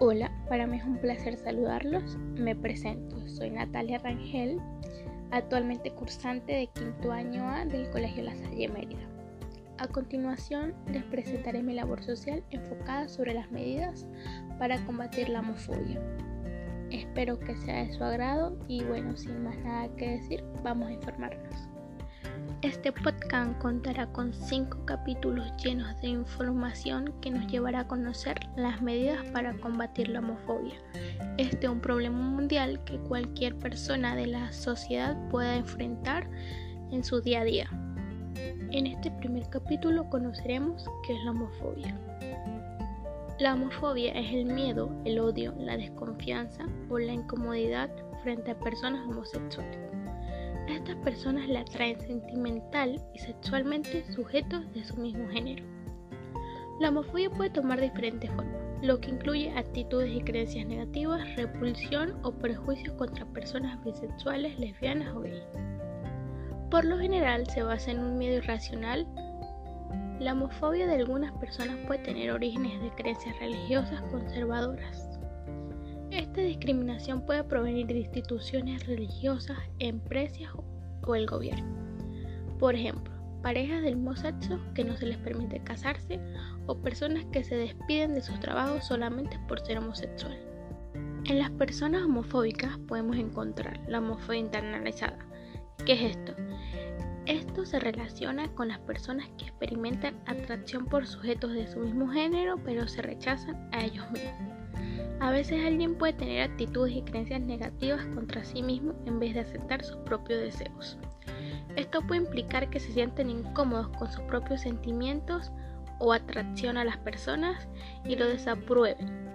Hola, para mí es un placer saludarlos. Me presento, soy Natalia Rangel, actualmente cursante de quinto año A del Colegio La Salle Mérida. A continuación les presentaré mi labor social enfocada sobre las medidas para combatir la homofobia. Espero que sea de su agrado y bueno, sin más nada que decir, vamos a informarnos. Este podcast contará con cinco capítulos llenos de información que nos llevará a conocer las medidas para combatir la homofobia. Este es un problema mundial que cualquier persona de la sociedad pueda enfrentar en su día a día. En este primer capítulo conoceremos qué es la homofobia. La homofobia es el miedo, el odio, la desconfianza o la incomodidad frente a personas homosexuales. A estas personas le atraen sentimental y sexualmente sujetos de su mismo género. La homofobia puede tomar diferentes formas, lo que incluye actitudes y creencias negativas, repulsión o prejuicios contra personas bisexuales, lesbianas o gays. Por lo general se basa en un miedo irracional. La homofobia de algunas personas puede tener orígenes de creencias religiosas conservadoras. Esta discriminación puede provenir de instituciones religiosas, empresas o el gobierno. Por ejemplo, parejas del mismo sexo que no se les permite casarse o personas que se despiden de sus trabajos solamente por ser homosexual. En las personas homofóbicas podemos encontrar la homofobia internalizada. ¿Qué es esto? Esto se relaciona con las personas que experimentan atracción por sujetos de su mismo género pero se rechazan a ellos mismos. A veces alguien puede tener actitudes y creencias negativas contra sí mismo en vez de aceptar sus propios deseos. Esto puede implicar que se sienten incómodos con sus propios sentimientos o atracción a las personas y lo desaprueben.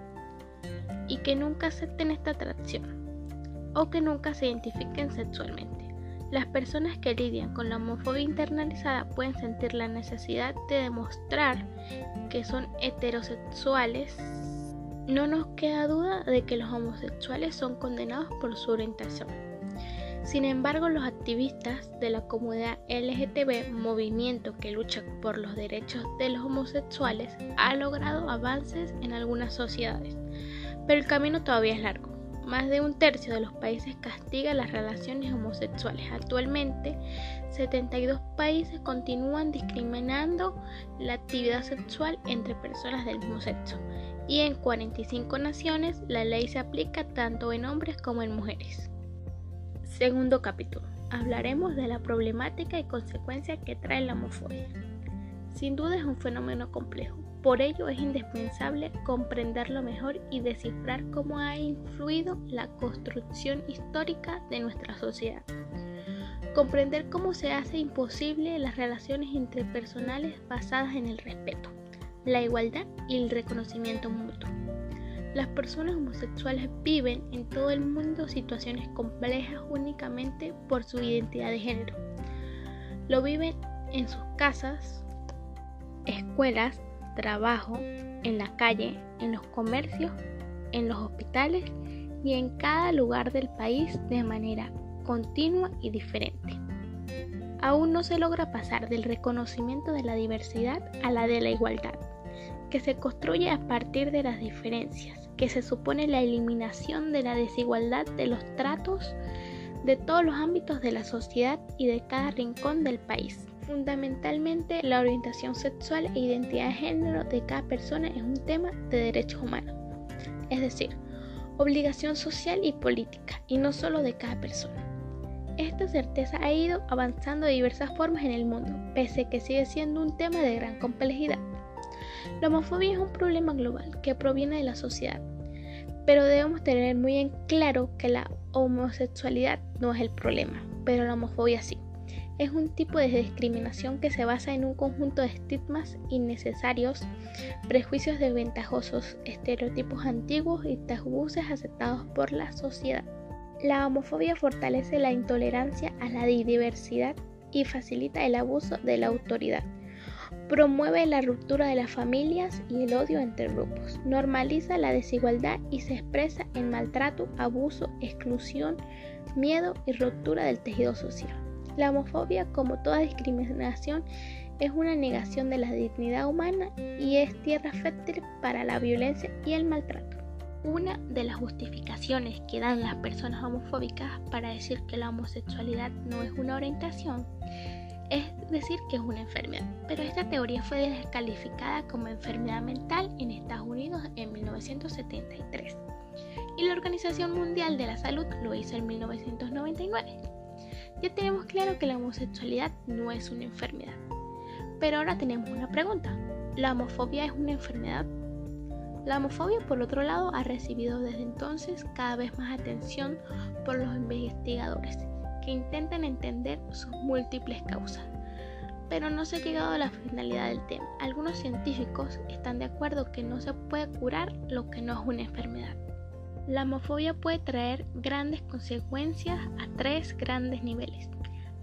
Y que nunca acepten esta atracción o que nunca se identifiquen sexualmente. Las personas que lidian con la homofobia internalizada pueden sentir la necesidad de demostrar que son heterosexuales no nos queda duda de que los homosexuales son condenados por su orientación. Sin embargo, los activistas de la comunidad LGTB, movimiento que lucha por los derechos de los homosexuales, ha logrado avances en algunas sociedades, pero el camino todavía es largo. Más de un tercio de los países castiga las relaciones homosexuales. Actualmente, 72 países continúan discriminando la actividad sexual entre personas del mismo sexo y en 45 naciones la ley se aplica tanto en hombres como en mujeres. Segundo capítulo. Hablaremos de la problemática y consecuencias que trae la homofobia. Sin duda es un fenómeno complejo, por ello es indispensable comprenderlo mejor y descifrar cómo ha influido la construcción histórica de nuestra sociedad. Comprender cómo se hace imposible las relaciones interpersonales basadas en el respeto la igualdad y el reconocimiento mutuo. Las personas homosexuales viven en todo el mundo situaciones complejas únicamente por su identidad de género. Lo viven en sus casas, escuelas, trabajo, en la calle, en los comercios, en los hospitales y en cada lugar del país de manera continua y diferente. Aún no se logra pasar del reconocimiento de la diversidad a la de la igualdad que se construye a partir de las diferencias, que se supone la eliminación de la desigualdad de los tratos de todos los ámbitos de la sociedad y de cada rincón del país. Fundamentalmente, la orientación sexual e identidad de género de cada persona es un tema de derechos humanos, es decir, obligación social y política, y no solo de cada persona. Esta certeza ha ido avanzando de diversas formas en el mundo, pese a que sigue siendo un tema de gran complejidad. La homofobia es un problema global que proviene de la sociedad, pero debemos tener muy en claro que la homosexualidad no es el problema, pero la homofobia sí. Es un tipo de discriminación que se basa en un conjunto de estigmas innecesarios, prejuicios desventajosos, estereotipos antiguos y tabúes aceptados por la sociedad. La homofobia fortalece la intolerancia a la diversidad y facilita el abuso de la autoridad Promueve la ruptura de las familias y el odio entre grupos. Normaliza la desigualdad y se expresa en maltrato, abuso, exclusión, miedo y ruptura del tejido social. La homofobia, como toda discriminación, es una negación de la dignidad humana y es tierra fértil para la violencia y el maltrato. Una de las justificaciones que dan las personas homofóbicas para decir que la homosexualidad no es una orientación es decir que es una enfermedad, pero esta teoría fue descalificada como enfermedad mental en Estados Unidos en 1973 y la Organización Mundial de la Salud lo hizo en 1999. Ya tenemos claro que la homosexualidad no es una enfermedad, pero ahora tenemos una pregunta. ¿La homofobia es una enfermedad? La homofobia, por otro lado, ha recibido desde entonces cada vez más atención por los investigadores que intentan entender sus múltiples causas. Pero no se ha llegado a la finalidad del tema. Algunos científicos están de acuerdo que no se puede curar lo que no es una enfermedad. La homofobia puede traer grandes consecuencias a tres grandes niveles.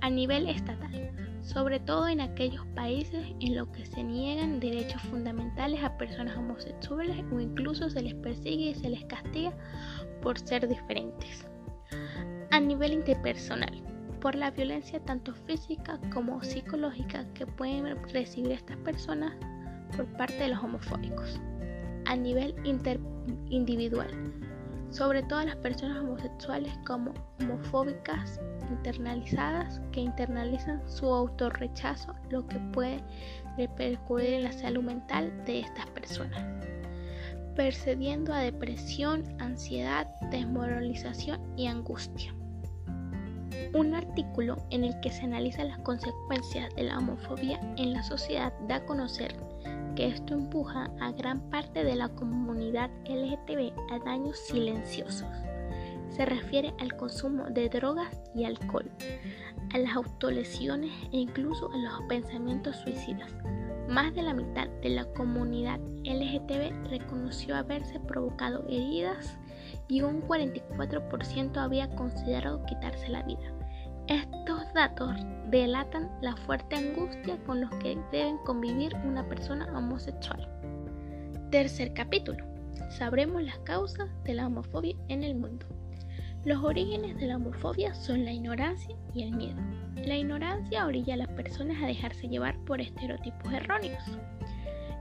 A nivel estatal, sobre todo en aquellos países en los que se niegan derechos fundamentales a personas homosexuales o incluso se les persigue y se les castiga por ser diferentes a nivel interpersonal por la violencia tanto física como psicológica que pueden recibir estas personas por parte de los homofóbicos. A nivel individual, sobre todo las personas homosexuales como homofóbicas internalizadas que internalizan su autorrechazo, lo que puede repercutir en la salud mental de estas personas. Percediendo a depresión, ansiedad, desmoralización y angustia. Un artículo en el que se analizan las consecuencias de la homofobia en la sociedad da a conocer que esto empuja a gran parte de la comunidad LGTB a daños silenciosos. Se refiere al consumo de drogas y alcohol, a las autolesiones e incluso a los pensamientos suicidas. Más de la mitad de la comunidad LGTB reconoció haberse provocado heridas y un 44% había considerado quitarse la vida. Estos datos delatan la fuerte angustia con los que deben convivir una persona homosexual. Tercer capítulo. Sabremos las causas de la homofobia en el mundo. Los orígenes de la homofobia son la ignorancia y el miedo. La ignorancia orilla a las personas a dejarse llevar por estereotipos erróneos.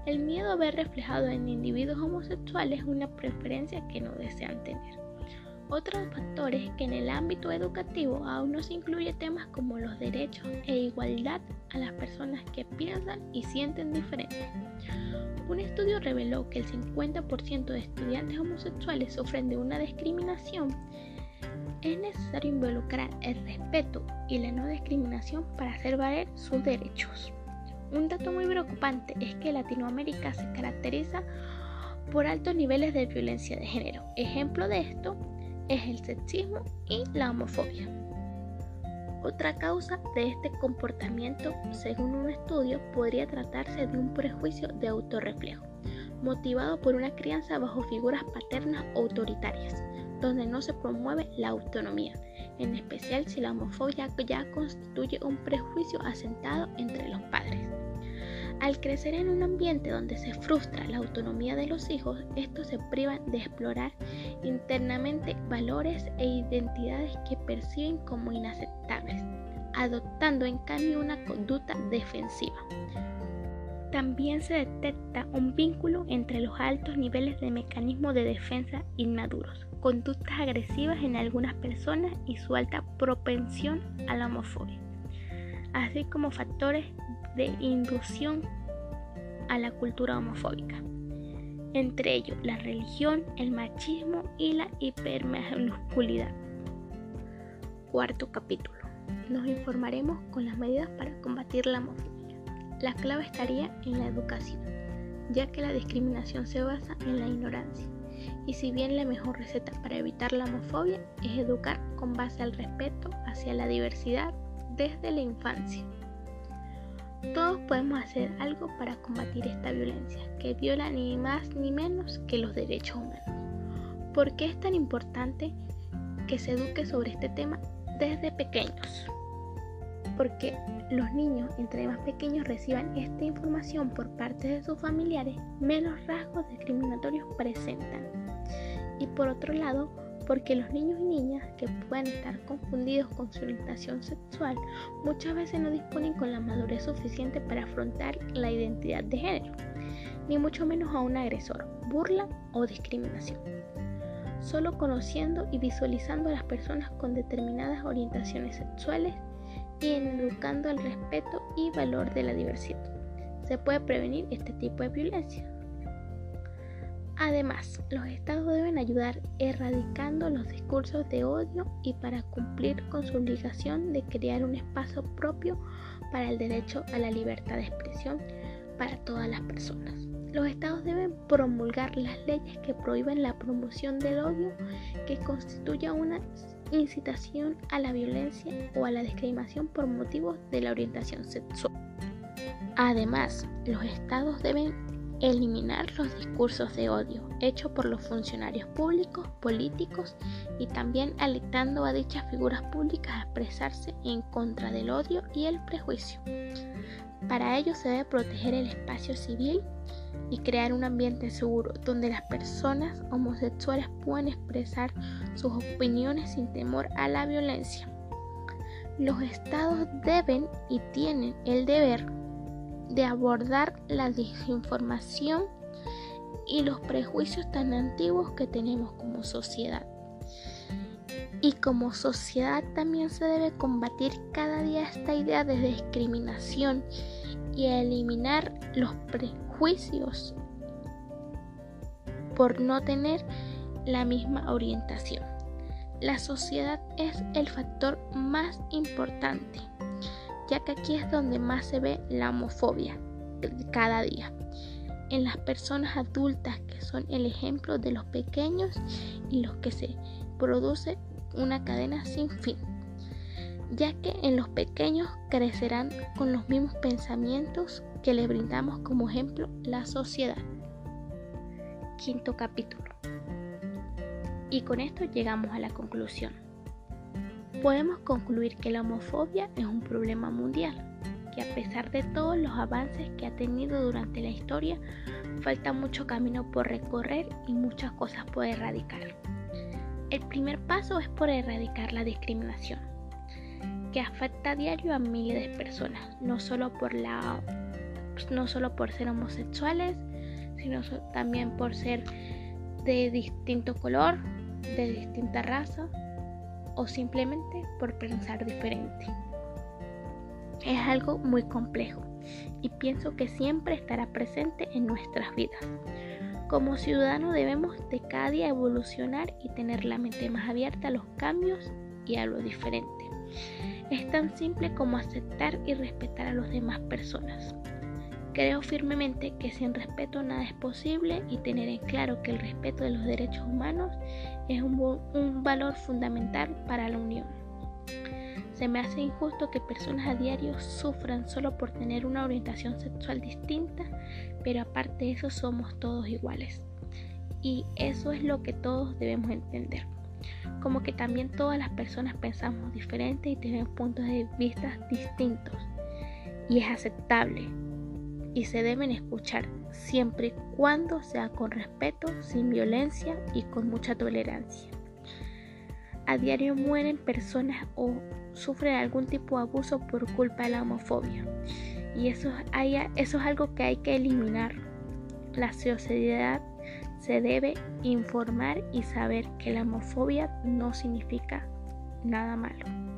El miedo a ver reflejado en individuos homosexuales una preferencia que no desean tener. Otros factores que en el ámbito educativo aún no se incluye temas como los derechos e igualdad a las personas que piensan y sienten diferente. Un estudio reveló que el 50% de estudiantes homosexuales sufren de una discriminación. Es necesario involucrar el respeto y la no discriminación para hacer valer sus derechos. Un dato muy preocupante es que Latinoamérica se caracteriza por altos niveles de violencia de género. Ejemplo de esto es el sexismo y la homofobia. Otra causa de este comportamiento, según un estudio, podría tratarse de un prejuicio de autorreflejo, motivado por una crianza bajo figuras paternas autoritarias, donde no se promueve la autonomía, en especial si la homofobia ya constituye un prejuicio asentado entre los padres. Al crecer en un ambiente donde se frustra la autonomía de los hijos, estos se privan de explorar internamente valores e identidades que perciben como inaceptables, adoptando en cambio una conducta defensiva. También se detecta un vínculo entre los altos niveles de mecanismos de defensa inmaduros, conductas agresivas en algunas personas y su alta propensión a la homofobia, así como factores de inducción a la cultura homofóbica. Entre ellos, la religión, el machismo y la hipermasculinidad. Cuarto capítulo. Nos informaremos con las medidas para combatir la homofobia. La clave estaría en la educación, ya que la discriminación se basa en la ignorancia. Y si bien la mejor receta para evitar la homofobia es educar con base al respeto hacia la diversidad desde la infancia. Todos podemos hacer algo para combatir esta violencia, que viola ni más ni menos que los derechos humanos. ¿Por qué es tan importante que se eduque sobre este tema desde pequeños? Porque los niños, entre más pequeños reciban esta información por parte de sus familiares, menos rasgos discriminatorios presentan. Y por otro lado, porque los niños y niñas que puedan estar confundidos con su orientación sexual muchas veces no disponen con la madurez suficiente para afrontar la identidad de género, ni mucho menos a un agresor, burla o discriminación. solo conociendo y visualizando a las personas con determinadas orientaciones sexuales y educando al respeto y valor de la diversidad. Se puede prevenir este tipo de violencia. Además, los estados deben ayudar erradicando los discursos de odio y para cumplir con su obligación de crear un espacio propio para el derecho a la libertad de expresión para todas las personas. Los estados deben promulgar las leyes que prohíben la promoción del odio que constituya una incitación a la violencia o a la discriminación por motivos de la orientación sexual. Además, los estados deben eliminar los discursos de odio hechos por los funcionarios públicos, políticos y también alentando a dichas figuras públicas a expresarse en contra del odio y el prejuicio. Para ello se debe proteger el espacio civil y crear un ambiente seguro donde las personas homosexuales puedan expresar sus opiniones sin temor a la violencia. Los estados deben y tienen el deber de abordar la desinformación y los prejuicios tan antiguos que tenemos como sociedad. Y como sociedad también se debe combatir cada día esta idea de discriminación y eliminar los prejuicios por no tener la misma orientación. La sociedad es el factor más importante ya que aquí es donde más se ve la homofobia cada día. En las personas adultas que son el ejemplo de los pequeños y los que se produce una cadena sin fin, ya que en los pequeños crecerán con los mismos pensamientos que le brindamos como ejemplo la sociedad. Quinto capítulo. Y con esto llegamos a la conclusión podemos concluir que la homofobia es un problema mundial, que a pesar de todos los avances que ha tenido durante la historia, falta mucho camino por recorrer y muchas cosas por erradicar. El primer paso es por erradicar la discriminación, que afecta a diario a miles de personas, no solo por, la, no solo por ser homosexuales, sino también por ser de distinto color, de distinta raza o simplemente por pensar diferente. Es algo muy complejo y pienso que siempre estará presente en nuestras vidas. Como ciudadanos debemos de cada día evolucionar y tener la mente más abierta a los cambios y a lo diferente. Es tan simple como aceptar y respetar a las demás personas. Creo firmemente que sin respeto nada es posible y tener en claro que el respeto de los derechos humanos es un, valor fundamental para la unión. Se me hace injusto que personas a diario sufran solo por tener una orientación sexual distinta, pero aparte de eso somos todos iguales. Y eso es lo que todos debemos entender. Como que también todas las personas pensamos diferente y tenemos puntos de vista distintos. Y es aceptable, y se deben escuchar siempre y cuando sea con respeto, sin violencia y con mucha tolerancia. A diario mueren personas o sufren algún tipo de abuso por culpa de la homofobia y eso, eso es algo que hay que eliminar. La sociedad se debe informar y saber que la homofobia no significa nada malo.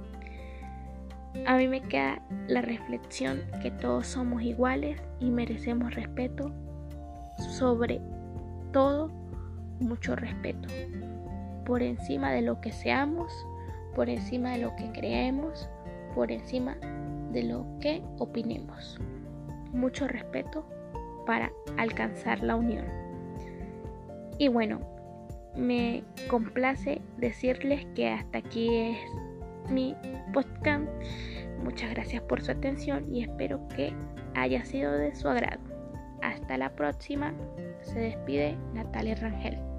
A mí me queda la reflexión que todos somos iguales y merecemos respeto, sobre todo mucho respeto, por encima de lo que seamos, por encima de lo que creemos, por encima de lo que opinemos. Mucho respeto para alcanzar la unión. Y bueno, me complace decirles que hasta aquí es mi podcast. Muchas gracias por su atención y espero que haya sido de su agrado. Hasta la próxima. Se despide Natalia Rangel.